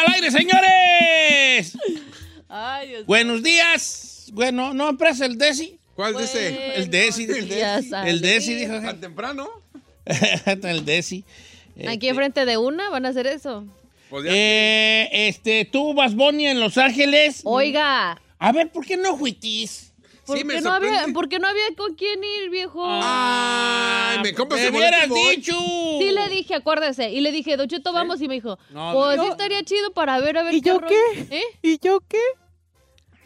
Al aire, señores! Ay, Dios Buenos días. Bueno, ¿no empresa el Desi? ¿Cuál dice? El Desi. Buenos días, El Desi dijo. ¿Tan temprano? el Desi. Aquí enfrente de una van a hacer eso. Eh, este, tú vas Bonnie en Los Ángeles. Oiga, A ver, ¿por qué no juitis? ¿Por, Sí, me qué no había. ¿por qué no había con quién ir, viejo? Ay, me compras ¡Me el boleto y hubieras dicho! Sí le dije, acuérdese. Y le dije, Don Cheto, vamos. Y me dijo, No, pues no. sí estaría chido para ver, a ver ¿Y yo rollo". qué? ¿Eh? ¿Y yo qué?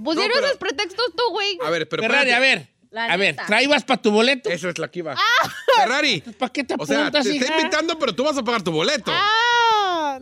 Pues No, pero- haces pretextos tú, güey. A ver, pero Ferrari, espérate. a ver. La a ver. ¿traibas para tu boleto? Eso es la que iba. Ah. Ferrari. ¿Para qué te O sea, apuntas, te está hija? invitando, pero tú vas a pagar tu boleto. Ah,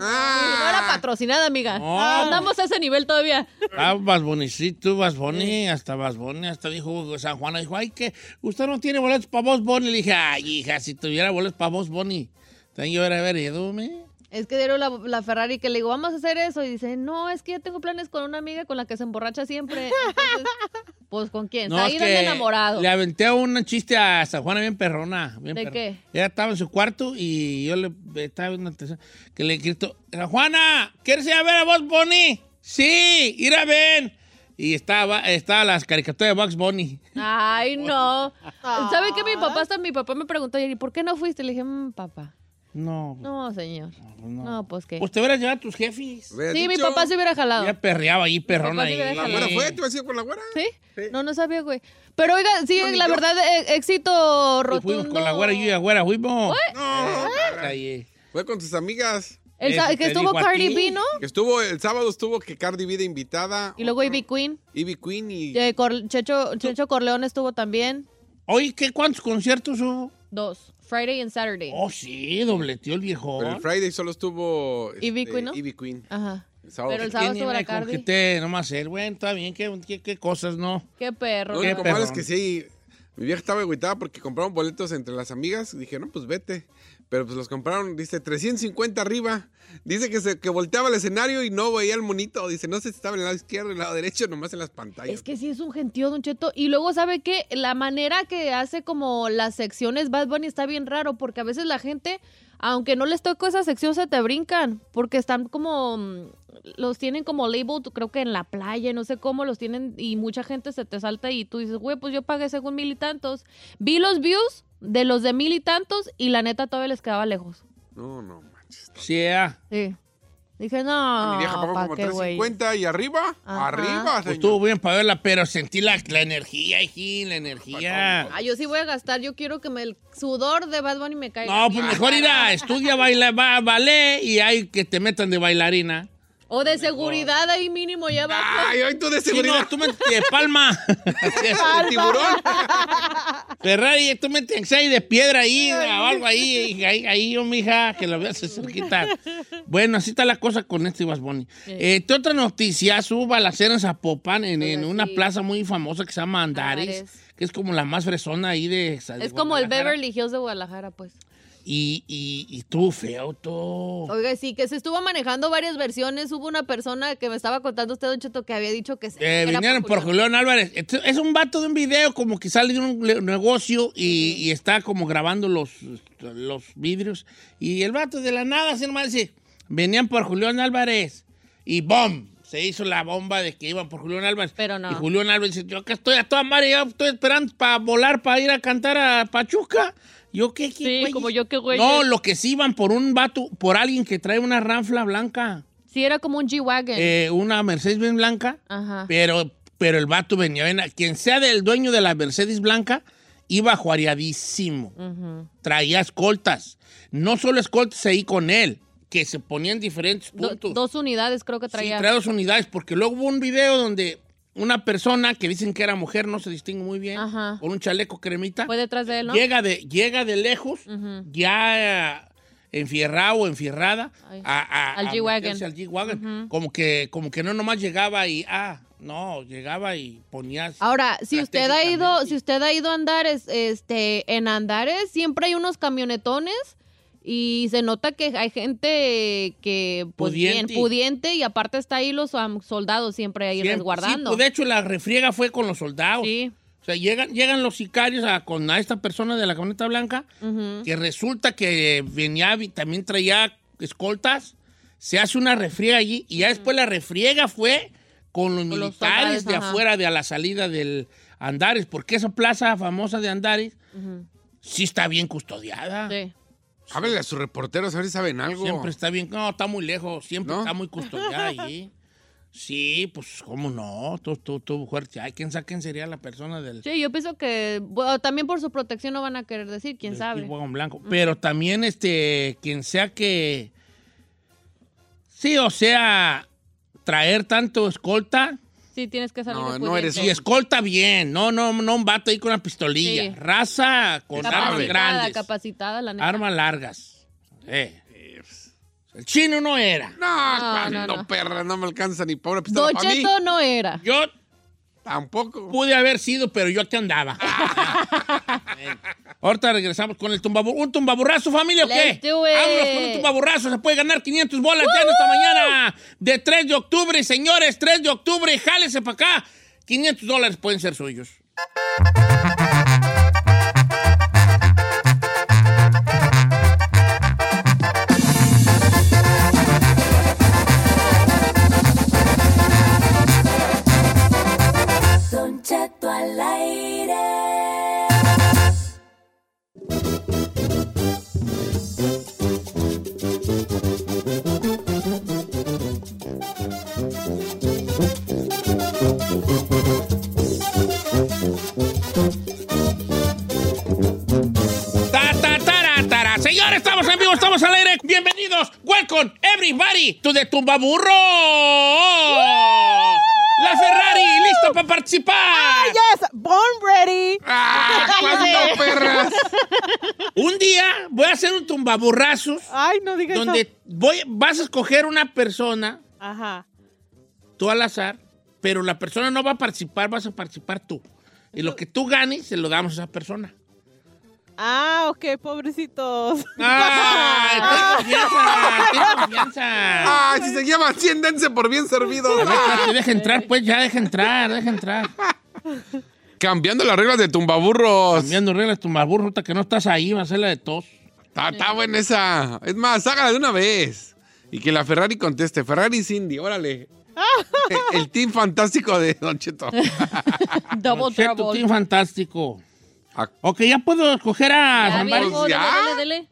Ah. No era patrocinada, amiga. No. Andamos a ese nivel todavía. Ah, Vas Boni, sí, tú vas Boni, hasta vas Boni, hasta dijo San Juana, dijo, ay, que usted no tiene boletos para vos, Boni. Le dije, ay, hija, si tuviera boletos para vos, Boni, yo hubiera venido, me. Es que dieron la, la Ferrari que le digo, vamos a hacer eso. Y dice, no, es que yo tengo planes con una amiga con la que se emborracha siempre. Entonces, pues, ¿con quién? No, Ahí es de que enamorado. Le aventé un chiste a San Juana bien perrona. Bien ¿De perrona. qué? Ella estaba en su cuarto y yo le estaba viendo una que le grito, San Juana, ¿quieres ir a ver a vos, Boni? Sí, ir a ver. Y estaba, estaba las caricaturas de Bugs Bunny. Ay, no. ¿Sabe qué? Mi papá hasta mi papá me preguntó ayer, ¿y por qué no fuiste? Le dije, "Mm, papá. No, No, señor. No, pues qué. pues te hubieras llevado a tus jefes. Sí, mi papá se hubiera jalado. Ya perreaba ahí, perrona ahí. ¿La güera fue? ¿Te vas a ir con la güera? ¿Sí? Sí. No, no sabía, güey. Pero oiga, sí, No, la yo. verdad, eh, éxito Y rotundo. fuimos con la güera, yo y la güera, fuimos. No, Ahí. fue con tus amigas. El sa- Eso que estuvo Cardi. B, ¿no? Que estuvo, el sábado estuvo que Cardi B de invitada. Y luego Ivy Queen. Ivy Queen y... Eh, Cor- Checho, Checho Corleón estuvo también. Oye, ¿qué, ¿cuántos conciertos hubo? Dos. Friday and Saturday. Oh, sí, dobleteó el viejo. Pero el Friday solo estuvo... Ivy este, Queen, ¿no? Ivy Queen. Ajá. El sábado. Pero el sábado estuvo la Cardi. nomás ser, bueno, está bien, qué, qué, qué cosas, ¿no? Qué perro. Lo Qué único malo es que sí, mi vieja estaba agüitada porque compraron boletos entre las amigas. Dije, no, pues vete. Pero pues los compraron, dice, 350 arriba. Dice que se que volteaba el escenario y no veía el monito. Dice, no sé si estaba en el lado izquierdo, en el lado derecho, nomás en las pantallas. Es que sí es un gentío, Don Cheto. Y luego, ¿sabe qué? La manera que hace como las secciones Bad Bunny está bien raro, porque a veces la gente, aunque no les toque esa sección, se te brincan, porque están como, mm, los tienen como labeled, creo que en la playa, no sé cómo los tienen, y mucha gente se te salta y tú dices, güey, pues yo pagué según mil y tantos. Vi los views de los de mil y tantos y la neta todavía les quedaba lejos. No, no manches. Sí, ah. Sí. Dije, mi no, vieja pagó ¿para como qué, güey? 350 y arriba, Ajá. arriba, Pues señor. estuvo bien para verla, pero sentí la, la energía, hijín, la energía. Ah, yo sí voy a gastar, yo quiero que me, el sudor de Bad Bunny me caiga. No, pues mejor ir a estudia baila, va, ballet y hay que te metan de bailarina. O de seguridad ahí mínimo ya abajo. Ay, hoy tú de Sí, seguridad. no, tú métete de palma. El tiburón. Ferrari, tú métete ahí de piedra ahí, o algo ahí, ahí, ahí, yo, mija, que lo veas cerquita. Bueno, así está la cosa con este Bad Bunny. Eh, ¿qué otra noticia? Hubo balacera en Zapopan, en, en una sí. plaza muy famosa que se llama Andares, Andares. que es como la más fresona ahí de de Es como el. Beverly Hills de Guadalajara, pues. Y, y, y tú, feo, tú. Oiga, sí, que se estuvo manejando varias versiones. Hubo una persona que me estaba contando usted, Don Cheto, que había dicho que se. Eh, vinieron por Julián Álvarez. Es un vato de un video como que sale de un negocio y, y está como grabando los, los vidrios. Y el vato de la nada, así nomás dice, venían por Julián Álvarez. Y ¡bom! Se hizo la bomba de que iban por Julián Álvarez. Pero no. Y Julián Álvarez dice, yo acá estoy a toda madre, yo estoy esperando para volar, para ir a cantar a Pachuca. ¿Yo qué? qué Sí, güey? como yo qué güey. No, lo que sí iban por un vato, por alguien que trae una ranfla blanca. Sí, era como un G-Wagon. Eh, una Mercedes bien blanca. Ajá. Pero, pero el vato venía, ven, quien sea del dueño de la Mercedes blanca, iba juareadísimo. Ujú. Traía escoltas. No solo escoltas ahí con él, que se ponían diferentes Do- puntos. dos unidades creo que Sí, traía. traía dos unidades, porque luego hubo un video donde una persona que dicen que era mujer, no se distingue muy bien, Ajá. con un chaleco cremita, Fue detrás de él, ¿no? llega, de, llega de lejos, ya eh, enfierrado o enfierrada, a, a- Al G-Wagon. como, que, como que no nomás llegaba y, ah, no, llegaba y ponía... Ahora, si usted ha ido, si usted ha ido a Andares, este, en Andares siempre hay unos camionetones y se nota que hay gente que pues Pudiente. bien pudiente y aparte está ahí los soldados siempre ahí Siempre- resguardando. Sí, pues, de hecho, la refriega fue con los soldados. Sí. O sea, llegan, llegan los sicarios a, con a esta persona de la camioneta blanca, que resulta que venía, vi- también traía escoltas, se hace una refriega allí, y ya después la refriega fue con los Con los militares soldados, de ajá. afuera de a la salida del Andares, porque esa plaza famosa de Andares sí está bien custodiada. Sí. Háblale a sus reporteros a ver si saben algo. Siempre está bien, no, está muy lejos, siempre ¿No? está muy custodiada allí. Sí, pues, ¿cómo no? Tú, tú, tú, fuerte. Ay, ¿quién sabe quién sería la persona del, Sí, yo pienso que bueno, también por su protección no van a querer decir, quién sabe. Blanco? Pero también, este, quien sea que... Sí, o sea, traer tanto escolta... Sí, tienes que salir No, no eres. Y escolta bien, no, no, no un vato ahí con una pistolilla. Sí. Raza con armas grandes. capacitada, la neta. Armas largas. Eh. El chino no era. No, No, cuando no, no. perra, no me alcanza ni pobre pistola Don para mí. Cheto no era. Yo Tampoco. pude haber sido, pero yo aquí andaba. Ahorita regresamos con el tumbaburrazo. ¿Un tumbaburrazo, familia, o qué? Vámonos con un tumbaburrazo. Se puede ganar 500 bolas ya en esta mañana de 3 de octubre. Señores, 3 de octubre, jálese para acá. 500 dólares pueden ser suyos. Don Cheto al aire. Estamos al aire. Bienvenidos. Welcome, everybody, to the Tumbaburro. La Ferrari, lista para participar. Yes, born ready. ¡Ah! ¿Cuándo, perras? Un día voy a hacer un tumbaburrazos Ay, no digas donde eso. voy, vas a escoger una persona, Ajá. tú al azar, pero la persona no va a participar, vas a participar tú. Y lo que tú ganes, se lo damos a esa persona. Ah, ok, pobrecitos. ¡Ah! ¡Ten confianza! ¡Ay, si se llaman 100, dense por bien servidos! Deja entrar, pues ya, deja entrar, deja entrar. Cambiando las reglas de tumbaburros. Cambiando reglas, tumbaburro, ahorita que no estás ahí, va a ser la de tos. Está, está buena esa. Es más, hágala de una vez. Y que la Ferrari conteste. Ferrari Cindy, órale. El team fantástico de Don Cheto. Double Cheto, trouble. team fantástico. Ok, ya puedo escoger a Ya, San viejo, Barry. Ya. dele, dele, dele.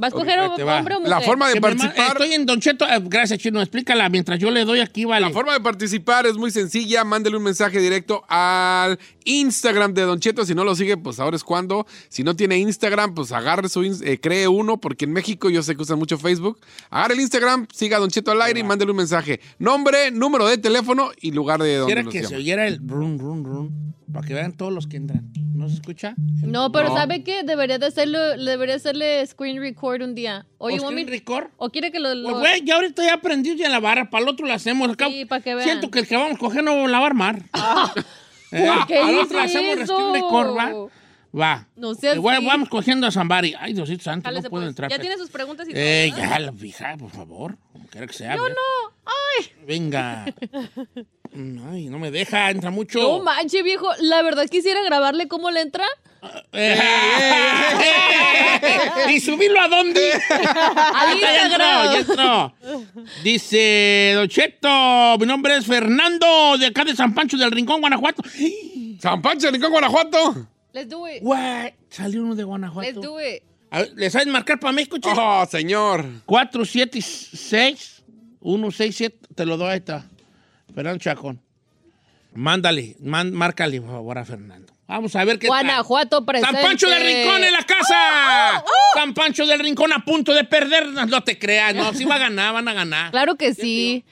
¿Va a te va. hombre o mujer? La forma de Que participar. Estoy en Don Cheto. eh, gracias, Chino. Explícala mientras yo le doy aquí, vale. La forma de participar es muy sencilla. Mándele un mensaje directo al Instagram de Don Cheto. Si no lo sigue, pues ahora es cuando. Si no tiene Instagram, pues agarre su eh, cree uno, porque en México yo sé que usan mucho Facebook. Agarre el Instagram, siga a Don Cheto al aire y mándele un mensaje. Nombre, número de teléfono y lugar de donde que se oyera el run, run, run. Para que vean todos los que entran. ¿No se escucha? No, pero No. ¿sabe qué? Debería de hacerlo, debería hacerle screen record un día. Oye, ¿O mami, screen record? ¿o quiere que lo... lo- Pues, güey, ya ahorita ya aprendí ya la barra. Para el otro la hacemos. Acá Sí, para que vean. Siento que el que vamos a coger no la va a armar. Eh, ¿Por qué al otro hacemos eso? screen record, ¿va? Va. No Eh, vamos cogiendo a Zambari. Ay, Diosito santo, no puedo pues. entrar. Ya tiene sus preguntas y todo, Eh, ya, la fija, por favor. Como quiera que sea. Yo no. Ay. Venga. Ay, no me deja, entra mucho. No manche, viejo. La verdad quisiera grabarle cómo le entra. Eh, ¿Y subirlo a dónde? Al ya entró, ya entró. Dice Don Cheto, mi nombre es Fernando, de acá de San Pancho del Rincón, Guanajuato. San Pancho, Rincón, Guanajuato. Let's do it. What? Salió uno de Guanajuato. Let's do it. A ver, ¿Le sabes marcar para México, che? Oh, señor. 476 167 te lo doy ahí está. Fernando Chacón. Mándale, man- márcale por favor a Fernando. Vamos a ver qué tal. Guanajuato presente. San Pancho del Rincón en la casa. San Pancho del Rincón a punto de perder. No, no te creas, no, sí va a ganar, van a ganar. Claro que sí.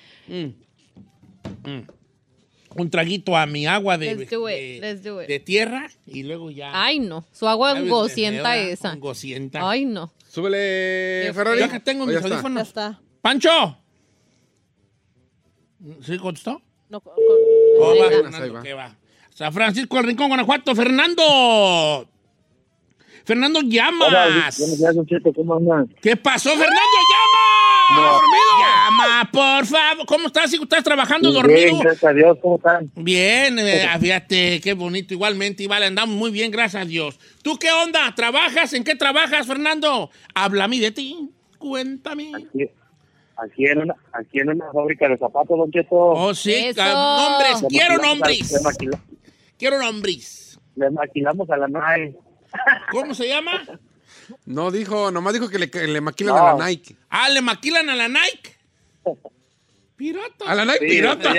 Un traguito a mi agua de, Let's do it, de- let's do it. de tierra y luego ya. Ay, no. Su agua ¿Sabes? gocienta De- de- esa. gocienta. Ay, no. Súbele, Ferrari. Yo acá tengo mis ya está. Ya audífonos. está. ¡Pancho! ¿Sí contestó? No, con- Oh, va, va. Fernando, Ahí va. ¿qué va? San Francisco del Rincón, Guanajuato. ¡Fernando! ¡Fernando llamas! Buenos días, Don Cheto, ¿cómo andan? ¿Qué pasó, Fernando? ¡Llama! ¡Dormido! ¡Llama, por favor! ¿Cómo estás? hijo? ¿Estás trabajando Bien, dormido? gracias a Dios, ¿cómo están? Bien, eh, fíjate, qué bonito. Igualmente, igual andamos muy bien, gracias a Dios. ¿Tú qué onda? ¿Trabajas? ¿En qué trabajas, Fernando? Háblame de ti. Cuéntame. Aquí, aquí, en una, aquí en una fábrica de zapatos, Don Cheto. Oh, sí, ah, nombres. Le Quiero maquilamos a- nombres. Quiero nombres. le maquilamos a la NAE. ¿Cómo se llama? No dijo, nomás dijo que le, que le maquilan No. a la Nike. Ah, ¿le maquilan a la Nike? Pirata. ¿A la Nike? Sí, pirata.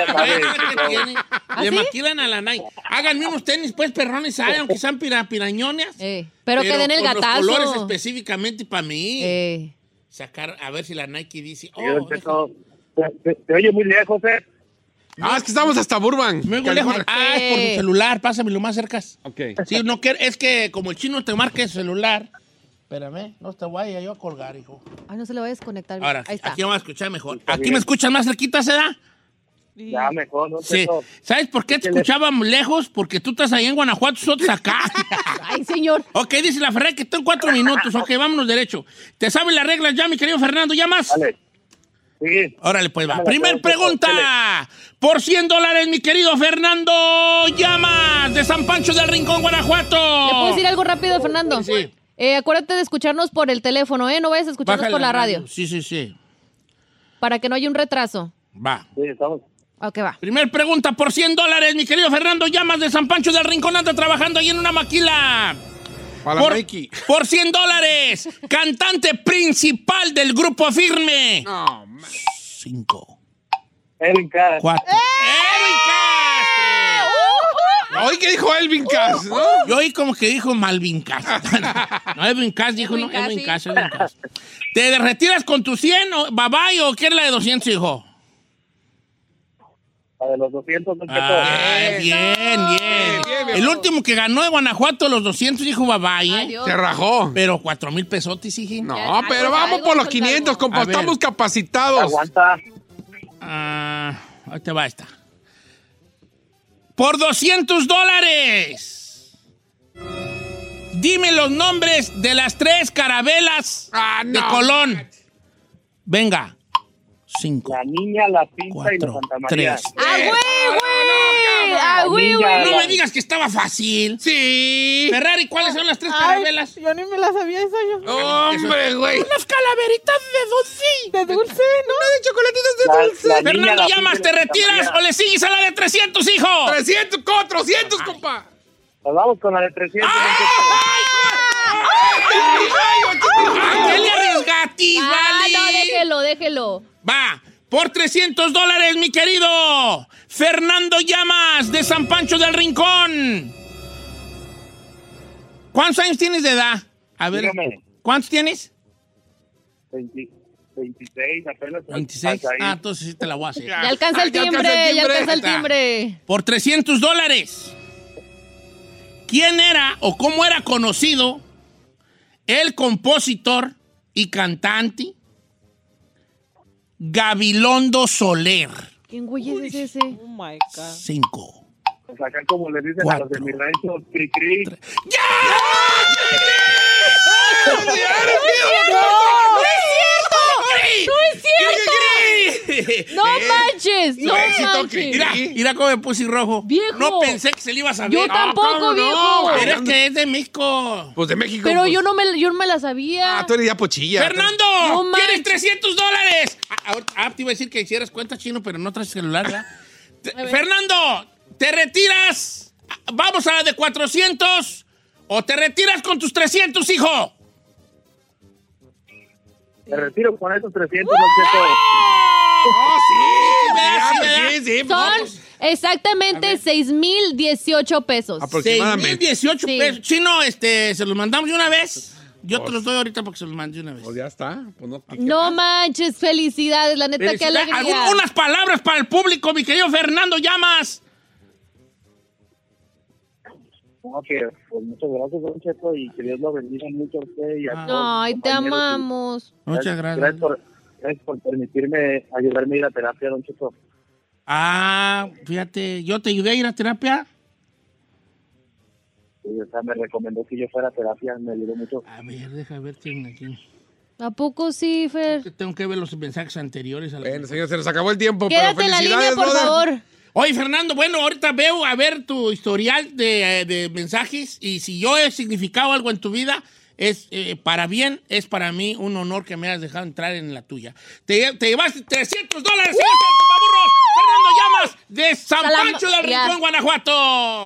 ¿Ah, Le sí? maquilan a la Nike. Háganme unos tenis, pues, perrones, aunque sean pira, pirañones. Eh, pero, que den el con gatazo. Los colores específicamente para mí. Eh, Sacar, a ver si la Nike dice. Oh, te, te- te oye muy lejos, ¿eh? Ah, es que estamos hasta Burbank. Me oigo lejos. Ah, es por tu celular, pásamelo más cerca. Ok. Sí, no quiero, es que como el chino te marca el celular. Espérame, no te vaya yo a colgar, hijo. ay, no se le va a desconectar. Ahora, Ahí está. aquí vamos a escuchar mejor. Está ¿Aquí bien. me escuchan más cerquita, se da? Ya mejor, Don Sí. ¿Sabes por qué te escuchábamos lejos? Porque tú estás ahí en Guanajuato, nosotros acá. Ay, señor. ok, dice la Ferrari que está en cuatro minutos. Ok, vámonos derecho. ¿Te sabes las reglas ya, mi querido Fernando? ¿Llamas? Dale. Sí. Órale, pues va. Primer pregunta, pregunta. Por 100 dólares, mi querido Fernando Llamas, de San Pancho del Rincón, Guanajuato. ¿Le puedo decir algo rápido, Fernando? Sí. Eh, acuérdate de escucharnos por el teléfono, ¿eh? No vayas a escucharnos Bájale por la radio. Sí, sí, sí. Para que no haya un retraso. Va. Sí, estamos. Ok, va. Primer pregunta por 100 dólares, mi querido Fernando Llamas de San Pancho del Rincón, anda trabajando ahí en una maquila. Para Por, por 100 dólares, cantante principal del grupo Firme. No, man. Cinco, Cass. cuatro. ¡Erwin Castro! Oye, ¿qué dijo Elvin Cass? ¿no? Yo oí como que dijo Malvin Castro. No, Edwin Cass dijo, Edwin no, Cass, Edwin sí. Cass, Edwin Cass. ¿Te retiras con tu 100 o babay o quieres la de 200, hijo? La de los 200, Don Cheto. Ah, bien, bien. bien, bien. El último que ganó de Guanajuato los 200 dijo babay, ¿eh? Adiós. Se rajó. Pero 4 mil pesotes, hijín. No, Ya, pero algo, vamos algo, por los algo. 500, compa. Estamos capacitados. Aguanta. Ah, ahí te va esta. Por 200 dólares. Dime los nombres de las tres carabelas Ah, de. Colón. Venga. Cinco, La niña, la pinta y la cuatro, Santa María. tres. ¡Ah, güey, güey! ¡Ah, güey! No me digas que estaba fácil. Sí. Ferrari, ¿cuáles son las tres Ay, carabelas? yo ni me la sabía esa yo. Hombre, güey. Unas calaveritas de dulce. De dulce, ¿no? de chocolatitos de La- dulce. Fernando, la llamas, ¿te retiras o le sigues a la de 300, hijo? 300, 400, compa. Nos vamos con la de 300, Don Cheto. ¿A qué le arriesgatis, Ah, vale? no, déjelo, déjelo. Va, por 300 dólares, mi querido Fernando Llamas de San Pancho del Rincón. ¿Cuántos años tienes de edad? A ver, Dígame. ¿cuántos tienes? 20 26, apenas. 26. Hasta ahí. Ah, entonces sí te la voy a hacer. Ya alcanza el ya alcanza timbre, el ya timbre. alcanza el timbre. Por 300 dólares. ¿Quién era o cómo era conocido el compositor y cantante Gabilondo Soler? ¿Quién güey es ese? Oh my God. Cinco. Pues acá como le dicen a los de mi rancho, cri cri. ¡No es cierto! ¡No manches! ¡No manches! Mira, mira cómo me puse rojo. Viejo. No pensé que se le iba a saber. Yo Ah, tampoco, ¿cómo no? viejo. Pero es que es de México. Pues de México. Pero pues. yo no me, yo no me la sabía. Ah, tú eres ya pochilla. ¡Fernando! No ¡Tienes manches. 300 dólares! Ah, ahora- ah, te iba a decir que hicieras cuenta chino, pero no traes celular, Fernando, ¿te retiras? Vamos a la de 400 ¿O te retiras con tus 300, hijo? Me retiro con esos 300, Don Cheto. ¡Oh, sí! Sí, Sí, ¿verdad? sí, sí, Son vamos. exactamente 6,018 pesos. Aproximadamente. 18 Sí. pesos. Chino, este, ¿se los mandamos de una vez? Yo te los doy ahorita porque se los mandé de una vez. Pues ya está. Pues no, ¿qué No manches, felicidades, la neta, Felicidades. alegría. Algún- unas palabras para el público, mi querido Fernando Llamas. No, que, pues muchas gracias, Don Cheto, y que Dios lo bendiga mucho a usted y a Ah. todos Ay, te amamos. Muchas gracias. Gracias por, gracias por permitirme ayudarme a ir a terapia, Don Cheto. Ah, fíjate, yo te ayudé a ir a terapia. Y, o sea, me recomendó que yo fuera a terapia, me ayudó mucho. A ver, deja ver quién aquí. ¿A poco sí, Fer? Tengo que ver los mensajes anteriores. A la- Bueno, señor, se nos acabó el tiempo. Quédate pero en la línea, por brother. favor. Oye, Fernando, bueno, ahorita veo a ver tu historial de, de mensajes y si yo he significado algo en tu vida, es eh, para bien, es para mí un honor que me hayas dejado entrar en la tuya. Te, te llevaste 300 dólares, Fernando Llamas, de San Salam- Pancho del ya. Rincón, Guanajuato.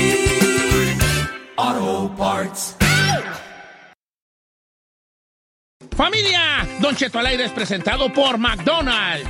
Familia, Don Cheto al aire es presentado por McDonald's.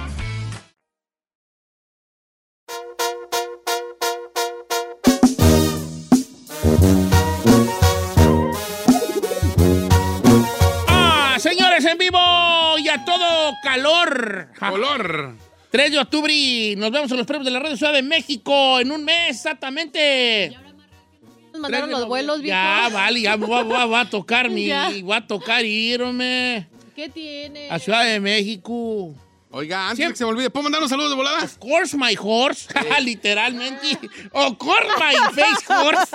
Todo calor! Color. 3 de octubre y nos vemos en los premios de la Radio Ciudad de México en un mes exactamente. Nos mandaron los vuelos, viejo. Ya, vale, ya voy, voy- voy a tocar mi, Ya. voy a tocar irme ¿Qué tiene? a Ciudad de México. Oiga, antes Siempre- de que se me olvide, ¿puedo mandar un saludo de volada? Of course, my horse. Literalmente. Of course, my face horse.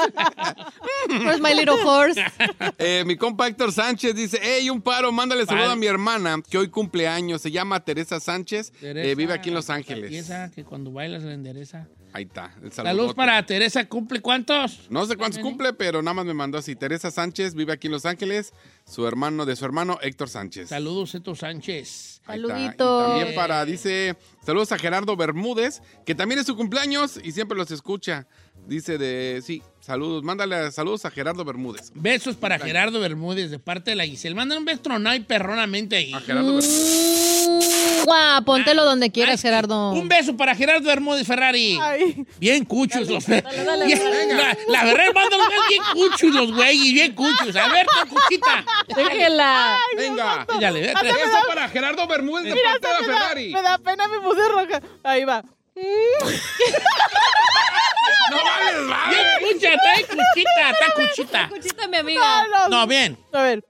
Where's my little horse? Eh, mi compa Héctor Sánchez dice, hey, un paro, mándale saludo a mi hermana, que hoy cumple años, se llama Teresa Sánchez, eh, vive aquí en Los Ángeles. esa que cuando bailas la endereza. Ahí está, el Saludos para Teresa, ¿cumple cuántos? No sé cuántos cumple, pero nada más me mandó así. Teresa Sánchez vive aquí en Los Ángeles, su hermano de su hermano Héctor Sánchez. Saludos, Eto Sánchez. Saluditos. También para, dice, saludos a Gerardo Bermúdez, que también es su cumpleaños y siempre los escucha. Dice de, sí, saludos, mándale saludos a Gerardo Bermúdez. Besos para Gerardo Bermúdez de parte de la Giselle. Mándale un beso tronado y perronamente ahí. A Gerardo Bermúdez. Guau, póntelo donde quieras, Ay, Gerardo. Un beso para Gerardo Bermúdez Ferrari. Ay. Bien cuchos los dale, Bien- dale. La, la verdad, mándalos bien cuchos los güeyes, bien cuchos. A ver, tu cuchita. Déjela. Venga. Dale, ve, Eso para Gerardo Bermúdez de Mira, parte de la da, Ferrari. me da pena, me puse roja. Ahí va. No vales, vale. Bien cucha, está cuchita, está cuchita. Escúchate, mi amiga. No, no. No, bien. A ver.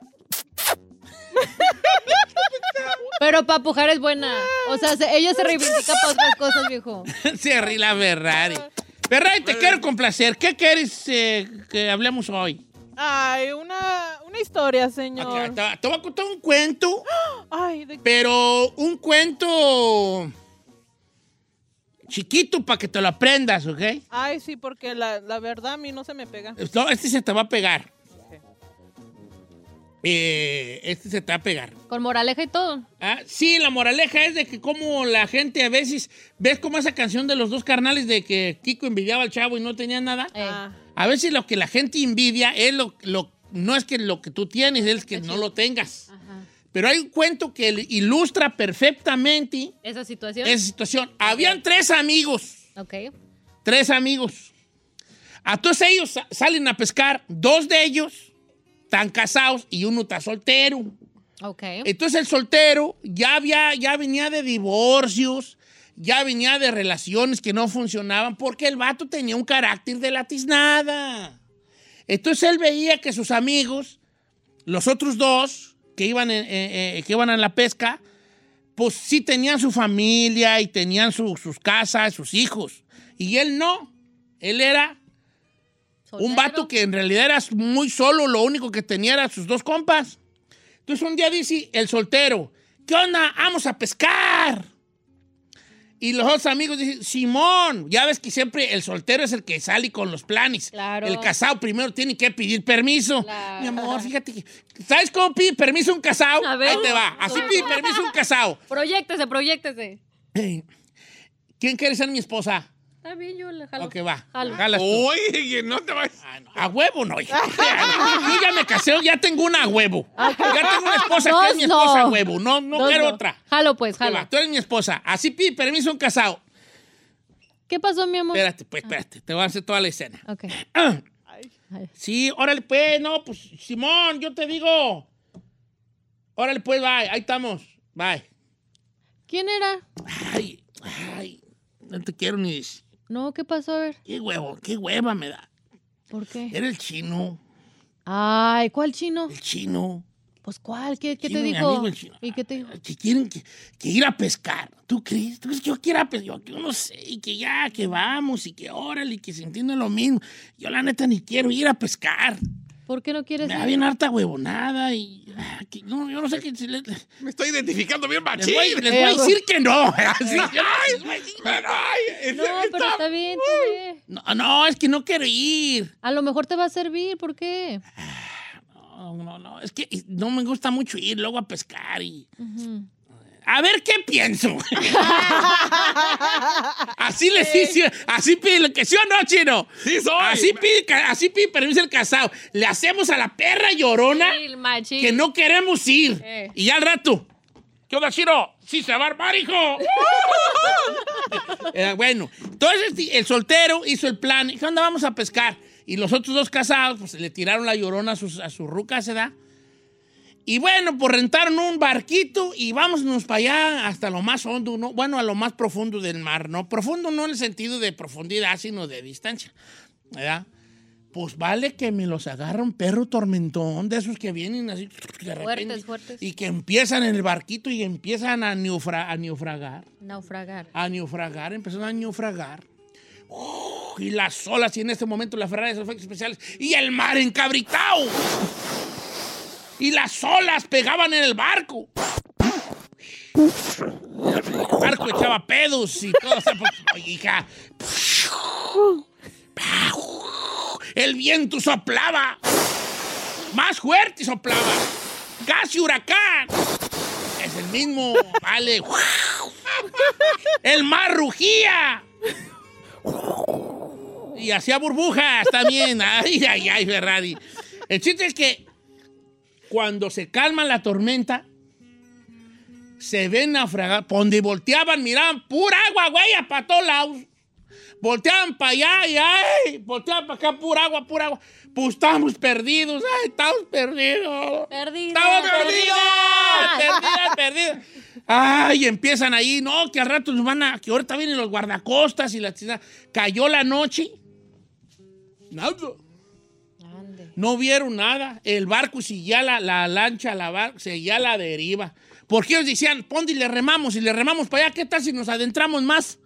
Pero para pujar es buena. O sea, se- ella se reivindica para otras cosas, viejo. Se ríe la Ferrari. Ferrari, te quiero complacer. ¿Qué quieres eh, que hablemos hoy? Ay, una, una historia, señor. te, te voy a contar un cuento, Ay, de pero un cuento chiquito para que te lo aprendas, ¿ok? Ay, sí, porque la, la verdad a mí no se me pega. No, este se te va a pegar. eh, este se te va a pegar. Con moraleja y todo. Ah, sí, la moraleja es de que como la gente a veces, ¿ves como esa canción de los dos carnales de que Kiko envidiaba al chavo y no tenía nada? Eh, A veces lo que la gente envidia es lo, lo- no es que lo que tú tienes, es que no lo tengas. Pero hay un cuento que ilustra perfectamente Esa situación. esa situación. Habían tres amigos, Ok. tres amigos. A todos ellos sa- salen a pescar, dos de ellos están casados y uno está soltero. Ok. Entonces el soltero ya, había, ya venía de divorcios, ya venía de relaciones que no funcionaban porque el vato tenía un carácter de la tiznada. Entonces él veía que sus amigos, los otros dos que iban, en- eh, eh, que iban a la pesca, pues sí tenían su familia y tenían su- sus casas, sus hijos. Y él no. Él era un vato que en realidad era muy solo, lo único que tenía era sus dos compas. Entonces un día dice el soltero, ¿qué onda? Vamos a pescar. Y los otros amigos dicen, Simón, ya ves que siempre el soltero es el que sale con los planes. Claro. El casado primero tiene que pedir permiso. Claro. Mi amor, fíjate que... ¿Sabes cómo pide permiso un casado? A ver. Ahí te va. Así pide permiso un casado. Proyéctese, proyéctese. ¿Quién quiere ser mi esposa? Está bien, yo le jalo. Ok, va. Jalo. Jalas tú. Oye, no te vayas. A huevo no. Yo ya me casé, ya tengo una a huevo. Ya tengo una esposa que Dos, es mi esposa no. a huevo. No, no Dos, quiero no. otra. Jalo, pues, Ok, va, jalo. Tú eres mi esposa. Así pide permiso un casado. ¿Qué pasó, mi amor? Espérate, pues, espérate. Te voy a hacer toda la escena. Ok. Ah. Ay. Sí, órale, pues, no, pues, Simón, yo te digo. Órale, pues, bye. Ahí estamos. Bye. ¿Quién era? Ay, ay. No te quiero ni decir. No, ¿qué pasó? A ver. Qué huevo, qué hueva me da. ¿Por qué? Era el chino. Ay, ¿cuál chino? El chino. Pues, ¿cuál? ¿Qué, qué Chino, te mi dijo? amigo el chino. ¿Y qué te dijo? que quieren que, que ir a pescar. ¿Tú crees? ¿Tú crees que yo quiera pescar? Yo, yo no sé, y que ya, que vamos, y que órale, y que se entiende lo mismo. Yo la neta ni quiero ir a pescar. ¿Por qué no quieres Me da bien harta huevonada y... ah, que- no, yo no sé qué... si le- Les, Me estoy identificando bien machín. voy, les voy a decir que no. Así, Ay, les pero, ay, No, está- pero está bien, está bien. no, no, es que no quiero ir. A lo mejor te va a servir, ¿por qué? No, no, no, es que no me gusta mucho ir luego a pescar y... Ujú. A ver qué pienso. así les dice, así pide que sí o no, chino. Sí soy. Así pide, así pide permiso el casado. Le hacemos a la perra llorona Sí, que no queremos ir. Eh. Y ya al rato. ¿Qué onda, chino? Sí se va a armar, hijo. Eh, bueno, entonces el soltero hizo el plan. ¿Qué onda? Vamos a pescar. Y los otros dos casados, pues le tiraron la llorona a sus, a sus rucas, ¿se da? Y bueno, pues rentaron un barquito y vámonos para allá hasta lo más hondo, ¿no? Bueno, a lo más profundo del mar, ¿no? Profundo no en el sentido de profundidad, sino de distancia, ¿verdad? Pues vale que me los agarra un perro tormentón de esos que vienen así de repente. Fuertes, fuertes. Y que empiezan en el barquito y empiezan a, neufra- a naufragar. Naufragar. A naufragar, empezaron a naufragar. Uf, y las olas, y en este momento la Ferrari de efectos especiales, y el mar encabritado. Y las olas pegaban en el barco. El barco echaba pedos y todo. o sea, pues, oye, hija. El viento soplaba. Más fuerte soplaba. Casi huracán. Es el mismo, vale. El mar rugía. Y hacía burbujas también. Ay, ay, ay, Ferrari. El chiste es que cuando se calma la tormenta, se ven naufragar. Donde volteaban, miraban pura agua, güey, para todos lados. Volteaban para allá y ay, volteaban para acá, pura agua, pura agua. Pues estamos perdidos, ay, estamos perdidos. Perdida. ¡Estamos perdidos! ¡Perdidas, perdidas! Ay, empiezan ahí, no, que al rato nos van a. que ahorita vienen los guardacostas y la. Cayó la noche. Nada. No vieron nada. El barco seguía la, la lancha, la bar, seguía la deriva. Porque ellos decían, ponte y le remamos, y le remamos para allá, ¿qué tal si nos adentramos más?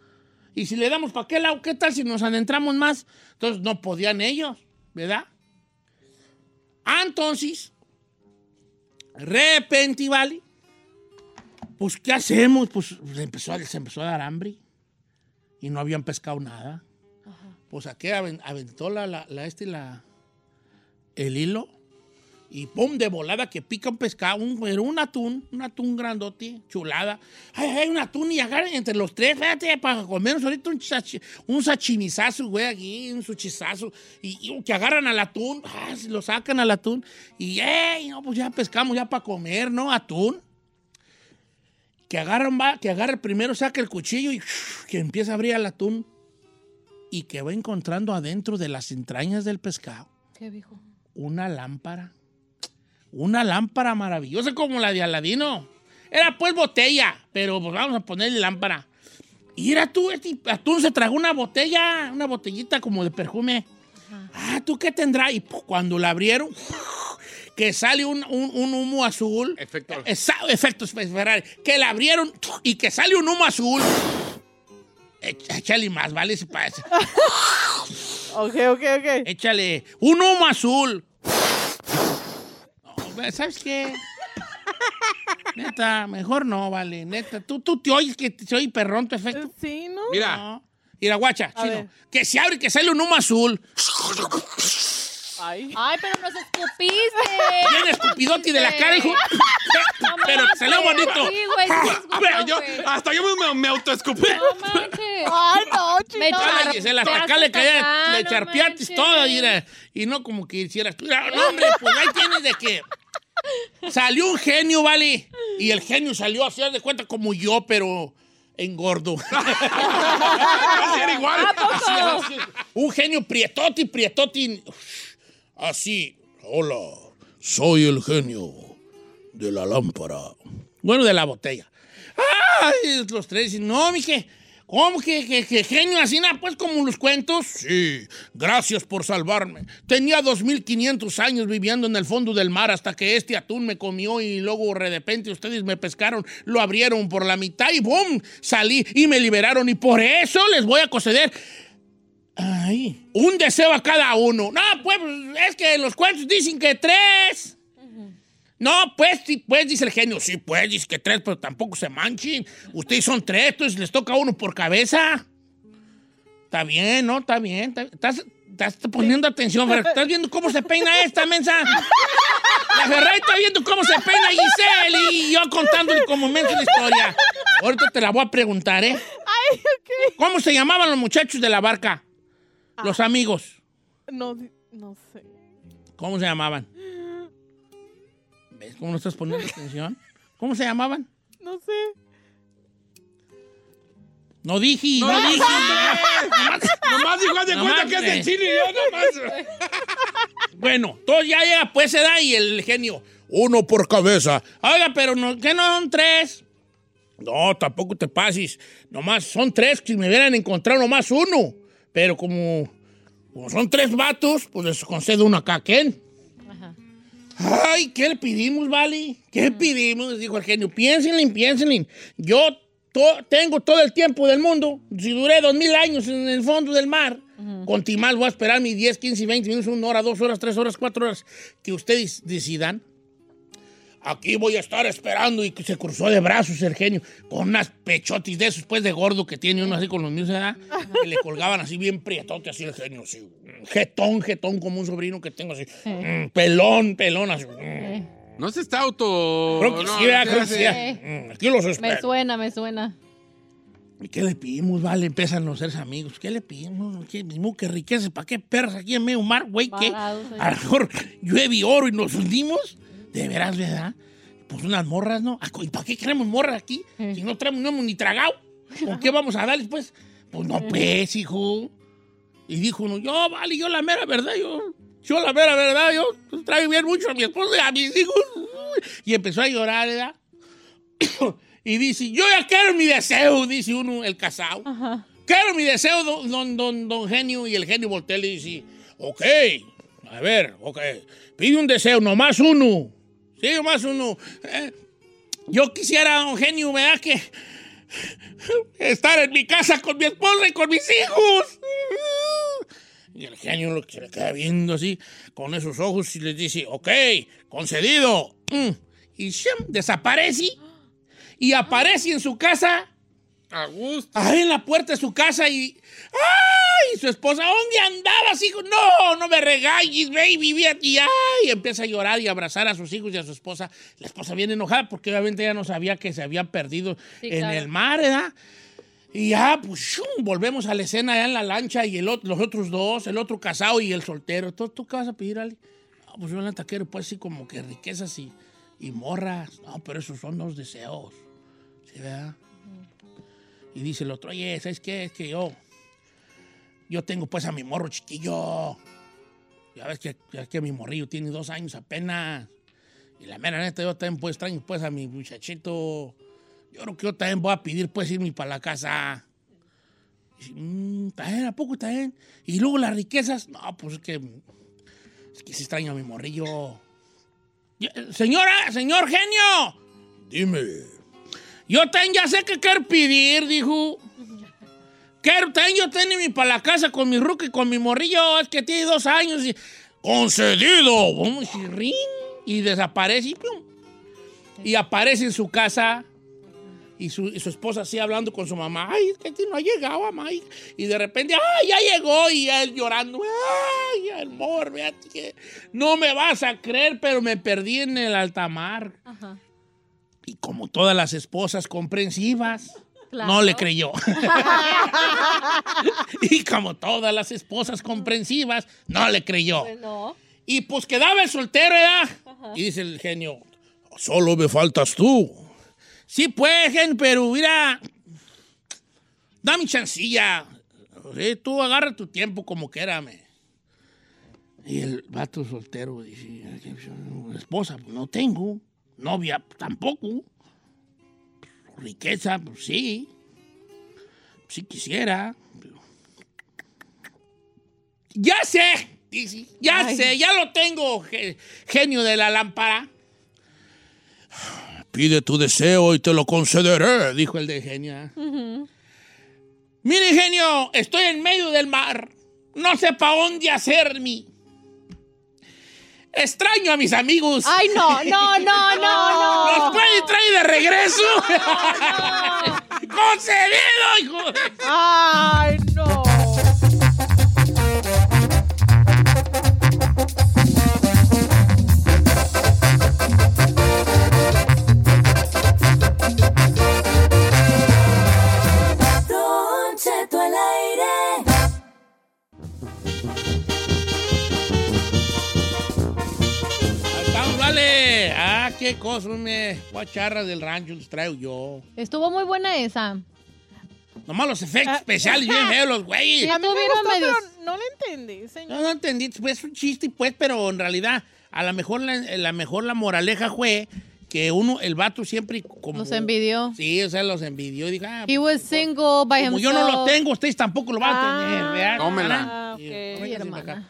Y si le damos para aquel lado, ¿qué tal si nos adentramos más? Entonces no podían ellos, ¿verdad? Ah, entonces, repente, ¿vale? Pues, ¿qué hacemos? Pues se empezó, a- se empezó a dar hambre y no habían pescado nada. Pues aquí aven- aventó la, la, la- este, la, el hilo Y pum, de volada que pica un pescado, un, pero un atún, un atún grandote, chulada. Ay, ay, un atún y agarran entre los tres, fíjate, para comernos ahorita un, un sachimizazo, güey, aquí, un suchizazo. Y, y que agarran al atún, lo sacan al atún. Y, ey, no, pues ya pescamos ya para comer, ¿no? Atún. Que agarran, va, que agarra primero, saca el cuchillo y que empieza a abrir el atún. Y que va encontrando adentro de las entrañas del pescado ¿Qué dijo? Una lámpara. Una lámpara maravillosa como la de Aladino. Era pues botella, pero pues vamos a ponerle lámpara. Y era tú, este atún se tragó una botella, una botellita como de perfume. Ah, ¿tú qué tendrás? Y pu, cuando la abrieron, que sale un, un- un humo azul. Efecto. Esa- efectos Ferrari. Que la abrieron y que sale un humo azul. Échale más, ¿vale? Se parece. Ok, ok, ok. Échale un humo azul. ¿Sabes qué? Neta, mejor no, vale. Neta, tú, tú te oyes que te oye perrón tu efecto. Sí, ¿no? Mira, No. Mira, guacha, chino. ver. Que se abre y que sale un humo azul. Ay. Ay, pero nos escupiste. Bien escupidote de la cara, hijo. Pero te salió bonito. Sí, güey, sí yo, hasta yo me, me autoescupí. No manches. Ay, no, Me chino. Dale, char- Gisela, hasta acá le caía, le manches. todo. Y no como que hicieras No, hombre, pues ahí tienes de que salió un genio, ¿vale? Y el genio salió así, haz de cuenta como yo, pero engordo. Así era igual. Así, así. Un genio prietoti, prietoti. Así. Hola, soy el genio de la lámpara. Bueno, de la botella. Ay, los tres dicen, no, mije, ¿cómo que, que- genio así, nada, pues como los cuentos? Sí, gracias por salvarme. Tenía 2500 años viviendo en el fondo del mar hasta que este atún me comió y luego de repente ustedes me pescaron, lo abrieron por la mitad y ¡boom! Salí y me liberaron y por eso les voy a conceder Ay, un deseo a cada uno. No, pues es que los cuentos dicen que tres. No, pues, sí, pues, dice el genio. Sí, pues, dice que tres, pero tampoco se manchen. Ustedes son tres, entonces les toca uno por cabeza. Está bien, ¿no? Está bien. está- Estás, estás poniendo atención. ¿Estás viendo cómo se peina esta mensa? La Ferrari está viendo cómo se peina Giselle y yo contándole como mensa la historia. Ahorita te la voy a preguntar, ¿eh? Ay, ok. ¿Cómo se llamaban los muchachos de la barca? Los amigos. No, no sé. ¿Cómo se llamaban? ¿Ves cómo no estás poniendo atención? ¿Cómo se llamaban? No sé. No dije, no, No, dije. Nomás dijo, haz de Nomás, cuenta que es de Chile y yo nomás. Bueno, todo ya llega pues se da y el genio. Uno por cabeza. Oiga, pero no, ¿qué no son tres? No, tampoco te pases. Nomás son tres. Si me hubieran encontrado nomás uno. Pero como, como son tres vatos, pues les concedo uno acá. ¿Quién? Ay, ¿qué le pedimos, vale? ¿Qué pedimos? Dijo el genio. Piénsenle, piénsenle. Yo to- tengo todo el tiempo del mundo. Si duré dos mil años en el fondo del mar, con Timal voy a esperar mis 10, 15, 20 minutos, una hora, dos horas, tres horas, cuatro horas, que ustedes decidan. Aquí voy a estar esperando y que se cruzó de brazos el genio con unas pechotis de esos, pues de gordo que tiene uno así con los míos, ¿verdad? Que le colgaban así bien prietote, así el genio, así. mm, Jetón, jetón, como un sobrino que tengo así. mm, Pelón, pelón, así. mm. No se está auto. Creo que no, sí, ¿verdad? no Creo que se sí. hace. Mm, Aquí los Me espero. suena, me suena. ¿Y qué le pedimos, vale? Empiezan los seres amigos. ¿Qué le pedimos? ¿Qué mismo que riqueza? ¿Para qué perras aquí en medio mar, güey? ¿Qué? Ahí. A lo mejor llueve oro y nos hundimos. De veras, ¿verdad? Pues unas morras, ¿no? Ah, ¿Y para qué queremos morras aquí? Si no traemos, no hemos ni tragado. ¿Con qué vamos a darles, pues? Pues no, pues, hijo. Y dijo uno, yo, vale, yo la mera verdad, yo, yo la mera verdad, yo pues, traigo bien mucho a mi esposa y a mis hijos. Y empezó a llorar, ¿verdad? y dice, yo ya quiero mi deseo, dice uno, el casado. Quiero mi deseo, don, don, don, don genio. Y el genio voltea y dice, ok, a ver, ok, pide un deseo, nomás uno. Sí, nomás uno. Eh, yo quisiera, don genio, ¿verdad? Que estar en mi casa con mi esposa y con mis hijos. Y el genio lo que se le queda viendo así, con esos ojos, y les dice, ok, concedido. Mm. Y ¡shum! desaparece. Y aparece en su casa A gusto. ahí en la puerta de su casa y. ¡Ah! ¡Ay! Su esposa, ¿dónde andabas, hijo? No, no me regañes, baby, ve aquí. ¡Ay! Y empieza a llorar y a abrazar a sus hijos y a su esposa. La esposa viene enojada porque obviamente ella no sabía que se había perdido Sí, en claro. el mar, ¿verdad? Y ya, pues, ¡shum! volvemos a la escena allá en la lancha y el, ot- los otros dos, el otro casado y el soltero. ¿Tú, tú qué vas a pedir, Ali? No, pues yo en la quiero, pues sí, como que riquezas y, y morras. No, pero esos son los deseos. ¿Sí, verdad? Y dice el otro, oye, ¿sabes qué? Es que yo, yo tengo pues a mi morro chiquillo. Ya ves que, ya que mi morrillo tiene dos años apenas. Y la mera neta, yo también pues extraño pues a mi muchachito. Yo creo que yo también voy a pedir pues irme para la casa. Y "Mm, ¿a poco bien? Y luego las riquezas, no, pues es que, es que sí extraño a mi morrillo. Señora, señor genio, dime. Yo también ya sé qué quiero pedir, dijo. Quiero también yo tengo mi para la casa con mi ruca y con mi morrillo, es que tiene dos años y... Concedido. Vamos y. Y desaparece y ¡pum! Y aparece en su casa y su, y su esposa así hablando con su mamá. Ay, es que no ha llegado, mamá. Y, de repente, ay, ya llegó. Y él llorando. Ay, amor, que no me vas a creer, pero me perdí en el alta mar. Ajá. Y como todas las esposas comprensivas, Claro. no le creyó. y como todas las esposas comprensivas, no le creyó. Pues no. Y pues quedaba el soltero, ¿verdad? Y dice el genio, solo me faltas tú. Sí, pues, gen, pero mira, dame chancilla. Sí, tú agarra tu tiempo como quérame. Y el vato soltero dice, esposa, pues no tengo. Novia, tampoco. Riqueza, pues sí. Sí quisiera. Ya sé, dice, ya Ay. sé, ya lo tengo, ge- genio de la lámpara. Pide tu deseo y te lo concederé, dijo el de genio. Mire, genio, estoy en medio del mar. No sé para dónde hacerme. Extraño a mis amigos. Ay, no, no, no, no, ¿Los no. puede traer de regreso? ¡Concedido, hijo! de- Ay, no. Qué cosa, me guacharras del rancho les traigo yo. Estuvo muy buena esa. Nomás los efectos Ah. especiales bien feos, los güeyes. Sí, A mí me gustó, medios- pero no le entendí, señor. No, no entendí, pues es un chiste, pues, pero en realidad, a lo mejor la, la mejor la moraleja fue que uno, el vato siempre como... Los envidió. Sí, o sea, los envidió y dijo, ah, He was single by como himself. yo no lo tengo, ustedes tampoco lo van a tener, Ah, ¿verdad? tómela. Ah, Sí, ok. véngase Sí, para hermana. acá.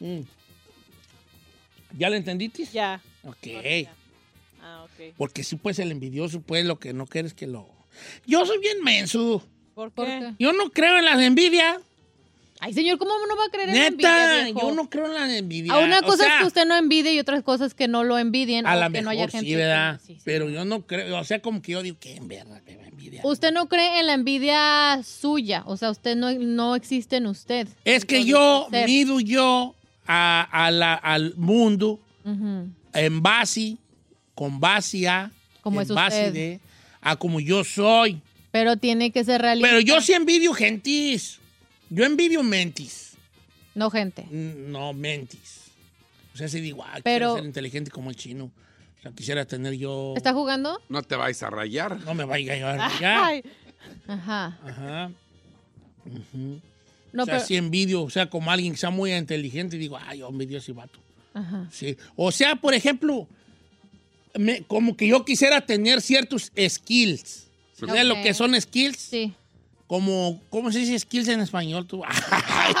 Mm. ¿Ya lo entendiste? Ya. Ok. Ah, Porque sí, pues, el envidioso, pues, lo que no quieres que lo... Yo soy bien menso. ¿Por ¿Por qué? Yo no creo en las envidias. Ay, señor, ¿cómo no va a creer en la envidia, viejo? yo no creo en las envidias. A una O cosa sea, es que usted no envidie y otras cosas que no lo envidien A o lo que mejor no haya gente. sí, que- ¿verdad? sí, sí. Pero yo no creo, o sea, como que yo digo, qué en verdad, que me envidia. Usted no cree en la envidia suya, o sea, usted no, no existe en usted. Es que yo mido yo a, a la- al mundo en base, con base a, Como en es base usted. de, a como yo soy. Pero tiene que ser realista. Pero yo sí envidio gentis. Yo envidio mentis. No, gente. Mm, No, mentis. O sea, si digo, ah, Pero- quiero ser inteligente como el chino. O sea, quisiera tener yo... ¿Está jugando? No te vais a rayar. No me vaya a. Ay, Ajá. Ajá. No, o sea, pero... sí envidio, o sea, como alguien que sea muy inteligente, digo, ay, yo envidio a ese vato. Ajá. Sí. O sea, por ejemplo, me- como que yo quisiera tener ciertos skills. ¿Sabes lo Ok. que son skills? Sí. Como, ¿cómo se dice skills en español tú? ay,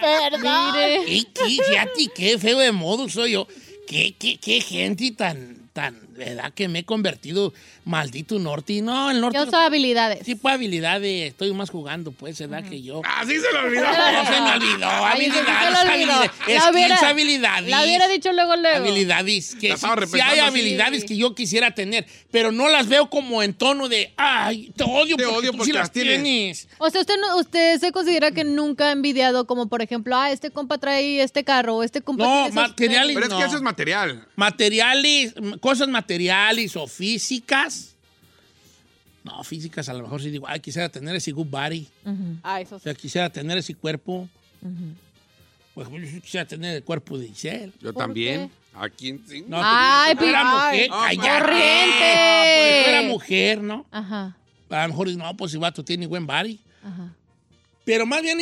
perdón. Mire. ¿Qué, qué, fíjate, qué feo de modo soy yo. ¿Qué, qué, qué gente tan, tan, ¿verdad? Que me he convertido maldito norte. No, el norte. Yo no- soy habilidades. Sí, pues habilidades. Estoy más jugando, pues, ¿verdad? Que yo. Así se lo olvidó. No se me olvidó. Ay, sí se lo Habilidades, olvidó. habilidades. La hubiera- Skills, habilidades. La hubiera dicho luego, luego. Habilidades. Que La sí, sí hay sí. habilidades que yo quisiera tener, pero no las veo como en tono de, ay, te odio Te porque odio tú porque sí las tienes". tienes. O sea, usted, no, usted se considera que nunca ha envidiado, como por ejemplo, ah, este compa trae este carro, o este compa No, materiales Pero es que eso es material. Materiales, cosas materiales o físicas. No, físicas a lo mejor sí digo, ay, quisiera tener ese good body. Ah, eso O sí. sea, quisiera tener ese cuerpo. Pues yo quisiera tener el cuerpo de Giselle. Yo ¿Por también. Aquí sí. No, Ay, pues, fuera pi- mujer, Ay, cállate. corriente. No, pues, fuera mujer, ¿no? Ajá, A lo mejor, no, pues si vato tiene buen body. ajá. Pero más bien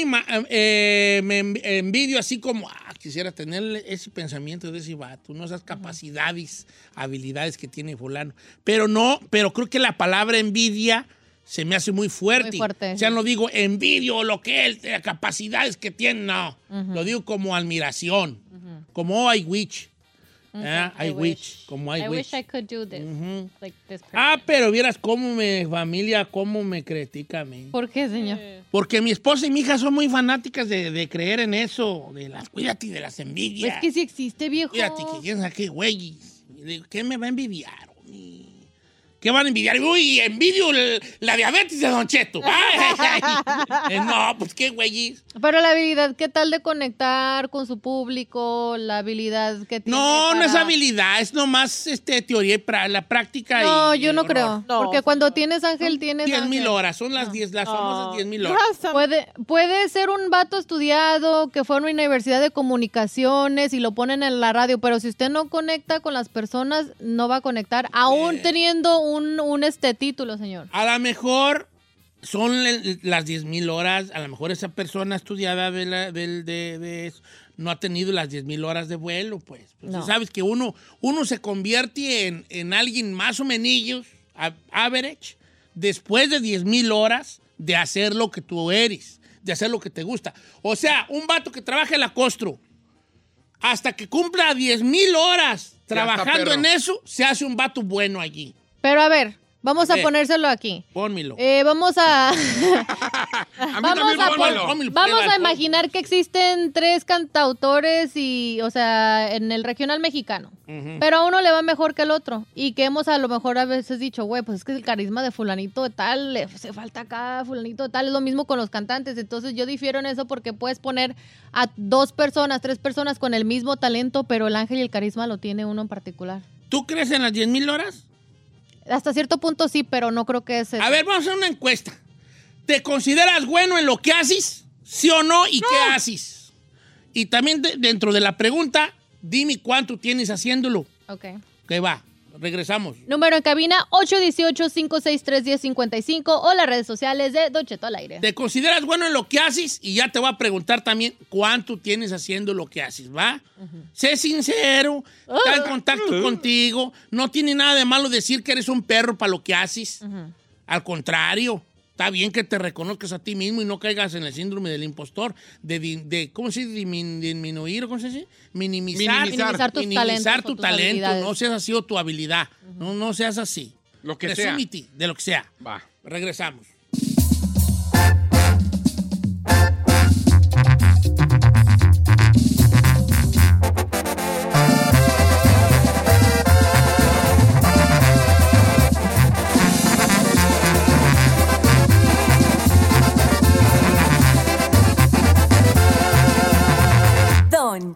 eh, me env- envidio así como, quisiera tener ese pensamiento de ese vato, ¿no? esas capacidades, habilidades que tiene fulano. Pero no, pero creo que la palabra envidia se me hace muy fuerte. Muy fuerte, O sea, no digo envidio lo que él, las capacidades que tiene, no. Lo digo como admiración, como oh, I wish. Ah, I, I wish. wish. como I, I wish. wish I could do this. Ujú. Like this Ah, pero vieras cómo mi familia, cómo me critica a mí. ¿Por qué, señor? Porque mi esposa y mi hija son muy fanáticas de, de creer en eso, de las cuídate de las envidias. Es que si existe, viejo. Cuídate, que quién sabe qué güeyes. ¿Qué me va a envidiar? homie? ¿Qué van a envidiar? Uy, envidio el- la diabetes de Don Cheto. Ay, ay, ay. Eh, No, pues qué güeyes. Pero la habilidad, ¿qué tal de conectar con su público? La habilidad que tiene No, no es para- habilidad, es nomás este, teoría y pra- la práctica. No, y yo no creo. No, porque cuando tienes ángel, tienes 10 mil ángel. horas, son las 10, las famosas 10 mil horas. Puede, puede ser un vato estudiado que fue a una universidad de comunicaciones y lo ponen en la radio, pero si usted no conecta con las personas, no va a conectar, aún teniendo un, un este título, señor. A lo mejor son le- las 10 mil horas, a lo mejor esa persona estudiada de, la- del- de- de eso no ha tenido las 10 mil horas de vuelo, pues. Pues, No. tú sabes que uno, uno se convierte en, en alguien más o menos, average, después de 10 mil horas de hacer lo que tú eres, de hacer lo que te gusta. O sea, un vato que trabaja en la costro, hasta que cumpla 10 mil horas trabajando en eso, se hace un vato bueno allí. Pero a ver, vamos a Eh. ponérselo aquí. Pónmelo. Eh, vamos a... A Vamos a. Vamos a imaginar que existen tres cantautores y, o sea, en el regional mexicano. Pero a uno le va mejor que al otro. Y que hemos a lo mejor a veces dicho, güey, pues es que el carisma de fulanito de tal, le se falta acá, fulanito de tal. Es lo mismo con los cantantes. Entonces yo difiero en eso porque puedes poner a dos personas, tres personas con el mismo talento, pero el ángel y el carisma lo tiene uno en particular. ¿Tú crees en las 10 mil horas? Hasta cierto punto sí, pero no creo que es eso. A ver, vamos a hacer una encuesta. ¿Te consideras bueno en lo que haces? ¿Sí o no? ¿Y qué haces? Y también de- dentro de la pregunta, dime cuánto tienes haciéndolo. Ok. Que va, regresamos. Número en cabina 818-563-1055 o las redes sociales de Don Cheto al aire. ¿Te consideras bueno en lo que haces? Y ya te voy a preguntar también cuánto tienes haciendo lo que haces, ¿va? Sé sincero, está en contacto contigo. No tiene nada de malo decir que eres un perro para lo que haces. Al contrario, está bien que te reconozcas a ti mismo y no caigas en el síndrome del impostor, de, de ¿cómo se dice? Dimin- disminuir, ¿cómo se dice? Minimizar, Minimizar. tus minimizar talentos tu talento, no seas así o tu habilidad, no, no seas así. Lo que sea. De lo que sea. Va. Regresamos.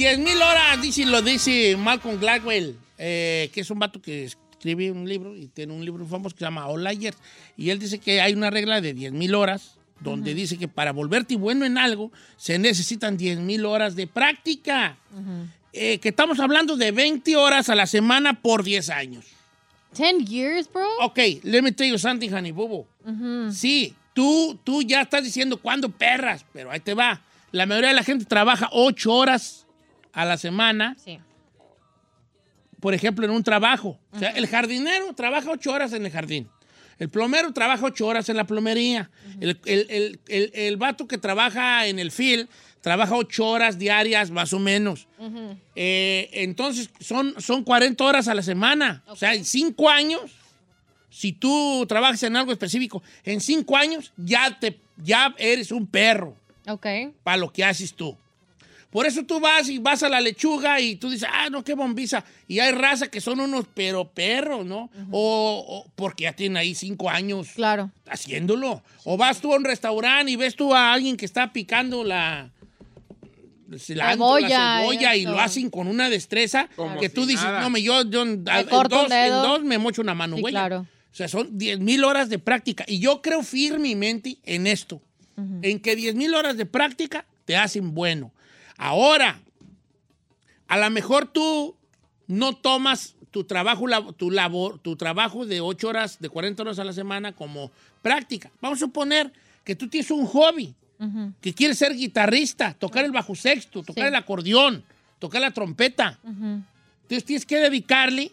Señores, 10 mil horas, dice, lo dice Malcolm Gladwell, eh, que es un vato que escribe un libro y tiene un libro famoso que se llama All Years. Y él dice que hay una regla de 10 mil horas donde dice que para volverte bueno en algo se necesitan 10 mil horas de práctica. Eh, que estamos hablando de 20 horas a la semana por 10 años. 10 years, bro. Ok, let me tell you something, honey, bobo. Sí, tú, tú ya estás diciendo cuándo perras, pero ahí te va. La mayoría de la gente trabaja 8 horas a la semana, Sí. por ejemplo, en un trabajo. O sea, el jardinero trabaja 8 horas en el jardín. El plomero trabaja 8 horas en la plomería. el, el, el, el- el vato que trabaja en el field trabaja 8 horas diarias, más o menos. Eh, entonces, son, son 40 horas a la semana. O sea, en 5 años, si tú trabajas en algo específico, en 5 años ya, te, ya eres un perro Ok. para lo que haces tú. Por eso tú vas y vas a la lechuga y tú dices, ah, no, qué bombiza. Y hay raza que son unos pero perros, ¿no? o, o porque ya tienen ahí cinco años Claro. haciéndolo. O vas tú a un restaurante y ves tú a alguien que está picando la cilantro, la Cebolla, y lo hacen con una destreza Como que si tú dices, nada. no, me yo, yo en, dos, en dedo. dos me mocho una mano, Sí, güey. claro. O sea, son 10 mil horas de práctica. Y yo creo firmemente en esto. En que 10 mil horas de práctica te hacen bueno. Ahora, a lo mejor tú no tomas tu trabajo, tu, labor, tu trabajo de 8 horas, de 40 horas a la semana como práctica. Vamos a suponer que tú tienes un hobby, que quieres ser guitarrista, tocar el bajo sexto, tocar Sí. el acordeón, tocar la trompeta. Entonces tienes que dedicarle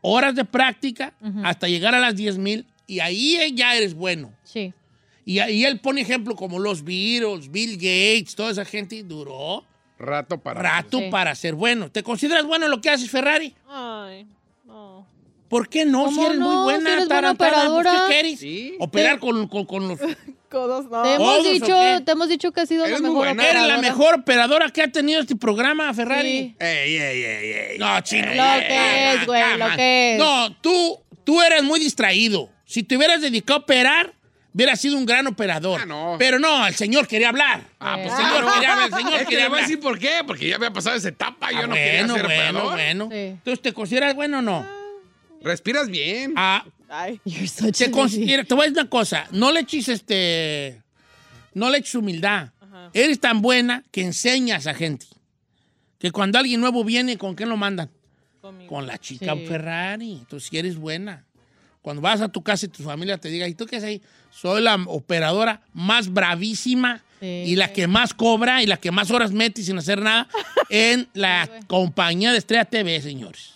horas de práctica hasta llegar a las 10 mil y ahí ya eres bueno. Sí. Y ahí él pone ejemplo como los Beatles, Bill Gates, toda esa gente duró Rato para. rato Sí. para ser bueno. ¿Te consideras bueno en lo que haces, Ferrari? Ay, no. ¿Por qué no? Si ¿Cómo eres no? muy buena, Si eres buena operadora. ¿Qué quieres? Sí. Operar con, con- con los... Codos no. Te hemos, ¿Todos o dicho, te hemos dicho que has sido la mejor buena. Eres la operadora. mejor operadora que ha tenido este programa, Ferrari. Sí. Ey, ey, ey, ey. No, chino. Lo que es, güey, lo que es. No, tú, tú eres muy distraído. Si te hubieras dedicado a operar, hubieras sido un gran operador. Ah, no. Pero no, el señor quería hablar. Ah, pues el señor no. quería hablar, el señor Es que quería le voy a hablar. decir por qué, porque ya había pasado esa etapa, yo Ah, no quería bueno, ser bueno, operador. bueno. Sí. Entonces, ¿te consideras bueno o no? Respiras bien. Ah, Ay. You're such te, considera- te voy a decir una cosa. No le eches este... No le eches humildad. Eres tan buena que enseñas a gente. Que cuando alguien nuevo viene, ¿con quién lo mandan? Conmigo. Con la chica Sí. Ferrari. Entonces, si eres buena. Cuando vas a tu casa y tu familia te diga, ¿y tú qué haces ahí? Soy la operadora más bravísima Sí. y la que más cobra y la que más horas mete sin hacer nada en la compañía de Estrella TV, señores.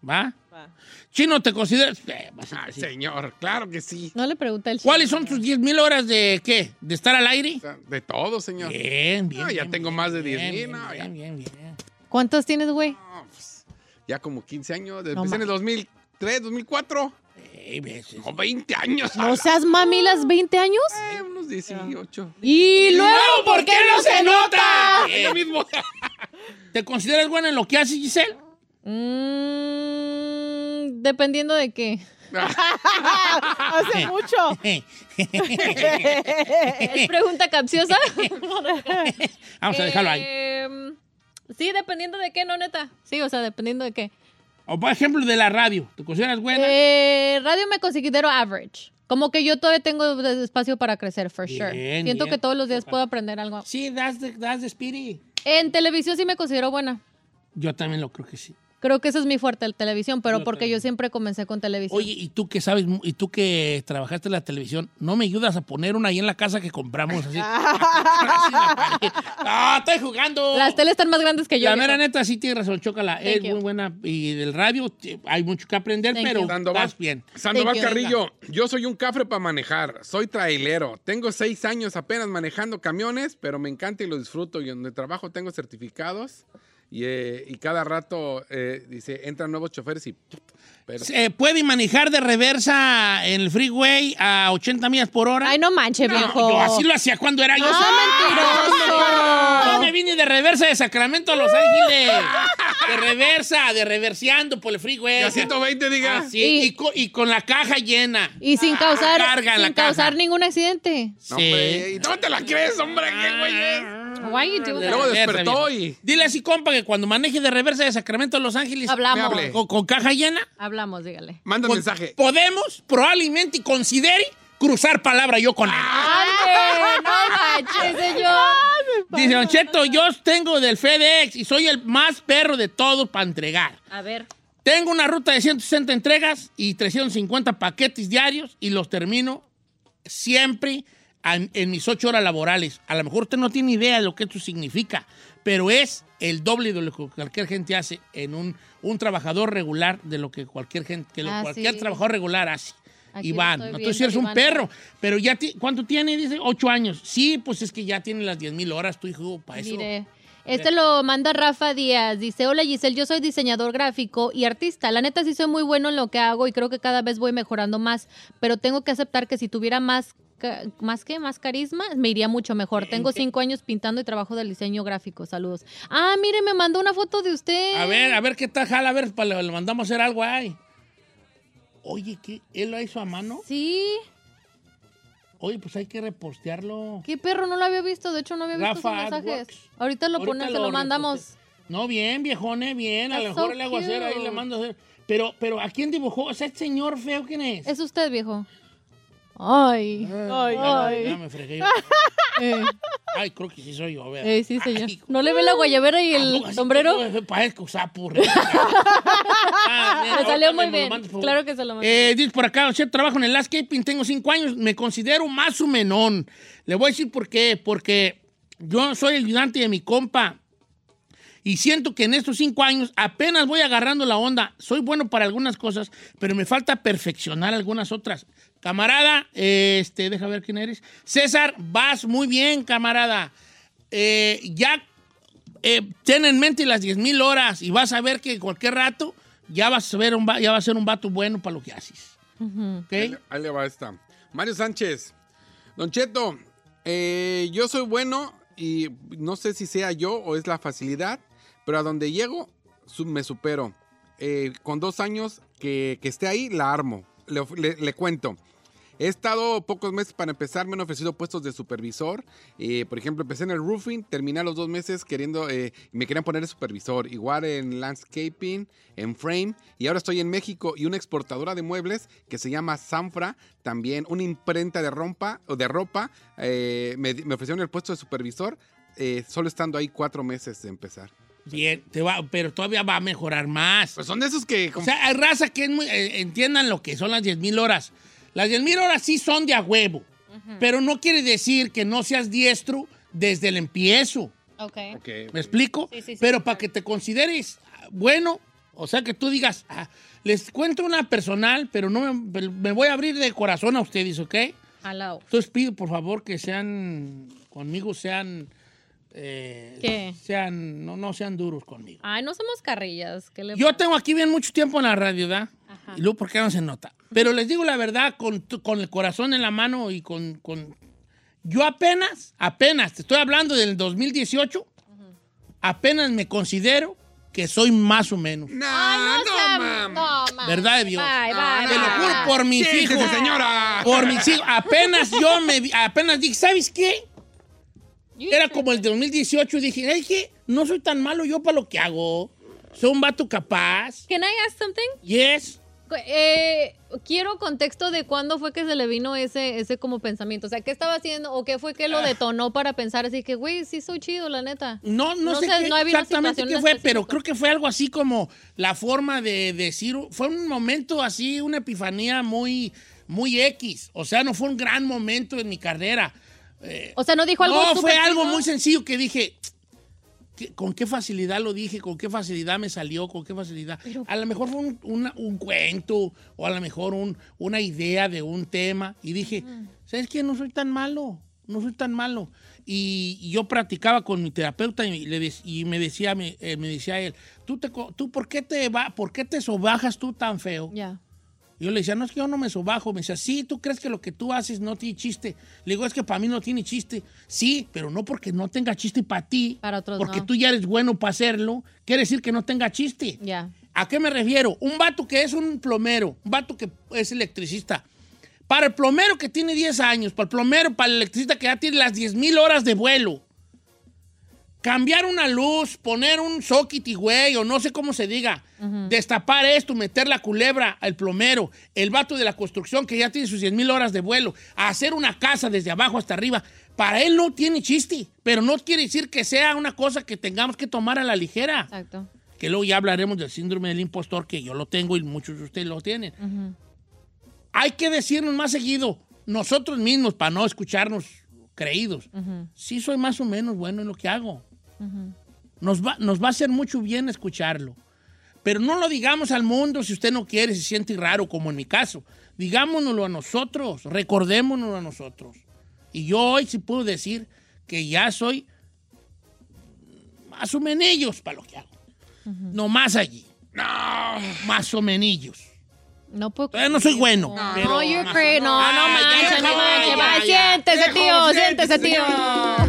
¿Va? Va. Chino, ¿te consideras? Eh, vas a Ay, decir. señor, claro que sí. No le pregunta el ¿Cuáles son tus 10 mil horas de qué? ¿De estar al aire? O sea, De todo, señor. Bien, bien. No, ya bien, tengo bien, más de bien, 10,000, bien, no, ya. bien, bien, bien. ¿Cuántos tienes, güey? No, pues, ya como 15 años. No Empecé en el 2003, 2004. Ves, No, 20 años. ¿No seas mami las 20 años? Eh, unos 18. Y luego, ¿por qué no se nota? Lo mismo. ¿Te consideras buena en lo que haces, Giselle? Mm, dependiendo de qué. Hace mucho. ¿Es pregunta capciosa? Vamos a dejarlo ahí. Em, sí, dependiendo de qué, no, neta. Sí, o sea, dependiendo de qué. O por ejemplo, de la radio. ¿Te consideras buena? Eh, radio me considero average. Como que yo todavía tengo espacio para crecer, for Bien, sure. Siento bien. que todos los días puedo aprender algo. Sí, das de, das de spirit. En televisión sí me considero buena. Yo también lo creo que sí. Creo que ese es mi fuerte, el televisión, pero porque yo siempre comencé con televisión. Oye, ¿y tú que sabes, mu- y tú que trabajaste en la televisión, no me ayudas a poner una ahí en la casa que compramos así? La. ¡Ah, estoy jugando! Las teles están más grandes que yo. La mera neta sí tiene razón, Chócala. Thank Es you. muy buena. Y del radio hay mucho que aprender, Thank pero you. Sandoval, vas bien. Sandoval Thank you. Carrillo, yo soy un cafre para manejar, soy trailero, tengo seis años apenas manejando camiones, pero me encanta y lo disfruto y donde trabajo tengo certificados y, eh, y cada rato eh, dice entran nuevos choferes y pero- Se puede manejar de reversa en el freeway a 80 millas por hora. Ay, no manche, No, viejo. yo así lo hacía cuando era yo. ¡Ah, Yo me vine de reversa de Sacramento a Los Ángeles. De reversa, de reversiando por el freeway. y a 120 diga. Así, Y- y, con, y con la caja llena. Y sin causar, en la sin causar caja. ningún accidente. No, hombre, ¿y no te la crees, hombre? ¿Qué güey es? Why you doing luego that? despertó y- Dile así, compa, que cuando maneje de reversa de Sacramento a Los Ángeles. Hablamos. Me hable. Con, con caja llena. Hablamos, dígale. Manda un con- mensaje. Podemos, probablemente, y considere cruzar palabra yo con él. ¡Ande! ¡No manches, señor! Dice Don Cheto, yo tengo del FedEx y soy el más perro de todos para entregar. A ver. Tengo una ruta de 160 entregas y 350 paquetes diarios y los termino siempre en, mis ocho horas laborales. A lo mejor usted no tiene idea de lo que esto significa, pero es el doble de lo que cualquier gente hace en un, un trabajador regular de lo que cualquier gente, que Ah, cualquier sí. trabajador regular hace. Aquí Iván, no tú si eres un perro, pero ya, ti- ¿cuánto tiene? Dice, ocho años. Sí, pues es que ya tiene las 10 mil horas tu hijo para eso. Mire. Este lo manda Rafa Díaz. Dice, hola Giselle, yo soy diseñador gráfico y artista. La neta sí soy muy bueno en lo que hago y creo que cada vez voy mejorando más, pero tengo que aceptar que si tuviera más, más que más carisma, me iría mucho mejor. Tengo cinco años pintando y trabajo del diseño gráfico. Saludos. Ah, mire, me mandó una foto de usted. A ver, a ver qué tal, jala, a ver, le, le mandamos a hacer algo ahí. Oye, ¿qué? ¿Él lo hizo a mano? Sí. Oye, pues hay que repostearlo. ¿Qué perro? No lo había visto. De hecho, no había visto sus mensajes. Ahorita lo pones, se lo lo mandamos. No, bien, viejone, bien. A lo mejor so le hago hacer ahí, cute. le mando a hacer. Pero, pero, ¿a quién dibujó? O sea, ¿este señor feo quién es? Es usted, viejo. Ay. Ay, Ya, ay. ya me fregué yo. Eh, Ay, creo que sí soy yo, ¿verdad? eh, sí, señor. Ay, ¿No le ve la guayabera y ¿a el así sombrero? Parezco sapo. re- Ah, bien, Me salió muy bien. favor. Claro que se lo mandé. Eh, dice por acá, yo trabajo en el landscaping, tengo cinco años, me considero más o menón. Le voy a decir por qué, porque yo soy el ayudante de mi compa y siento que en estos cinco años apenas voy agarrando la onda. Soy bueno para algunas cosas, pero me falta perfeccionar algunas otras. Camarada, este, deja ver quién eres. César, vas muy bien, camarada. Eh, ya eh, ten en mente las 10 mil horas y vas a ver que cualquier rato ya vas a, ver un, va- ya va a ser un vato bueno para lo que haces. ¿Ok? Ahí, le- ahí le va esta. Mario Sánchez. Don Cheto, eh, yo soy bueno y no sé si sea yo o es la facilidad, pero a donde llego su- me supero. Eh, con dos años que, que esté ahí, la armo. Le, of- le- le cuento. He estado pocos meses para empezar, me han ofrecido puestos de supervisor. Eh, por ejemplo, empecé en el roofing, terminé a los dos meses queriendo, eh, me querían poner de supervisor. Igual en landscaping, en frame. Y ahora estoy en México y una exportadora de muebles que se llama Sanfra, también una imprenta de, rompa, o de ropa. eh, me, me ofrecieron el puesto de supervisor, eh, solo estando ahí cuatro meses de empezar. Bien, te va, pero todavía va a mejorar más. Pues son de esos que... O sea, hay raza que es muy- eh, entiendan lo que son las 10 mil horas. Las 10 mil horas sí son de a huevo, pero no quiere decir que no seas diestro desde el empiezo. Ok. Ok. ¿Me explico? Sí, sí, sí. Pero para que te consideres ah, bueno, o sea, que tú digas, ah, les cuento una personal, pero no me, me voy a abrir de corazón a ustedes, ¿ok? Alao. Entonces pido, por favor, que sean, conmigo sean, eh, ¿Qué? sean, no, no sean duros conmigo. Ay, no somos carrillas. ¿Qué le Yo tengo aquí bien mucho tiempo en la radio, ¿verdad? Ajá. Y luego, ¿por qué no se nota? Pero les digo la verdad, con, con el corazón en la mano y con, con- Yo apenas, apenas, te estoy hablando del 2018, apenas me considero que soy más o menos. No, Ay, no, no. No. ¿Verdad de Dios? Bye, bye, Te lo bye. juro por mis hijos. señora. Por mis hijos. Apenas yo me vi- apenas dije, ¿sabes qué? Era como el 2018 y dije, es que no soy tan malo yo para lo que hago. Soy un vato capaz. Can I ask something? Yes. eh, quiero contexto de cuándo fue que se le vino ese, ese como pensamiento. O sea, ¿qué estaba haciendo o qué fue que lo Ah. detonó para pensar así que, güey, sí soy chido, la neta? No, no, sé, qué no exactamente qué fue, pero creo que fue algo así como la forma de decir, fue un momento así, una epifanía muy, muy X. O sea, no fue un gran momento en mi carrera. O sea, no dijo algo No, fue algo muy sencillo que dije, ¿qué- con qué facilidad lo dije, con qué facilidad me salió, con qué facilidad. a lo mejor fue un, una- un cuento o a lo mejor un- una idea de un tema y dije, ¿sabes qué? No soy tan malo, no soy tan malo. Y, y yo practicaba con mi terapeuta y, le dec- y me decía me, eh, me decía él, ¿tú, te, tú por qué te va, por qué te sobajas tú tan feo? Ya. Y yo le decía, no es que yo no me sobajo. Me decía, sí, tú crees que lo que tú haces no tiene chiste. Le digo, es que para mí no tiene chiste. Sí, pero no porque no tenga chiste para ti. Para otros Porque no. tú ya eres bueno para hacerlo, quiere decir que no tenga chiste. Ya. ¿A qué me refiero? Un vato que es un plomero, un vato que es electricista. Para el plomero que tiene 10 años, para el plomero, para el electricista que ya tiene las 10 mil horas de vuelo, cambiar una luz, poner un socket y güey, o no sé cómo se diga, destapar esto, meter la culebra al plomero, el vato de la construcción que ya tiene sus 10 mil horas de vuelo, hacer una casa desde abajo hasta arriba, para él no tiene chiste, pero no quiere decir que sea una cosa que tengamos que tomar a la ligera Exacto. que luego ya hablaremos del síndrome del impostor, que yo lo tengo y muchos de ustedes lo tienen. Hay que decirnos más seguido, nosotros mismos, para no escucharnos creídos, sí soy más o menos bueno en lo que hago. Nos va, nos va a hacer mucho bien escucharlo. Pero no lo digamos al mundo si usted no quiere, se siente raro, como en mi caso. Digámonoslo a nosotros, recordémonoslo a nosotros. Y yo hoy sí puedo decir que ya soy más o menillos para lo que hago. No más allí. No, más o menillos. No puedo. Todavía no soy bueno. No, pero you're más o crazy. No, Ay, no ya, manches, ya, no manches. ya, Va,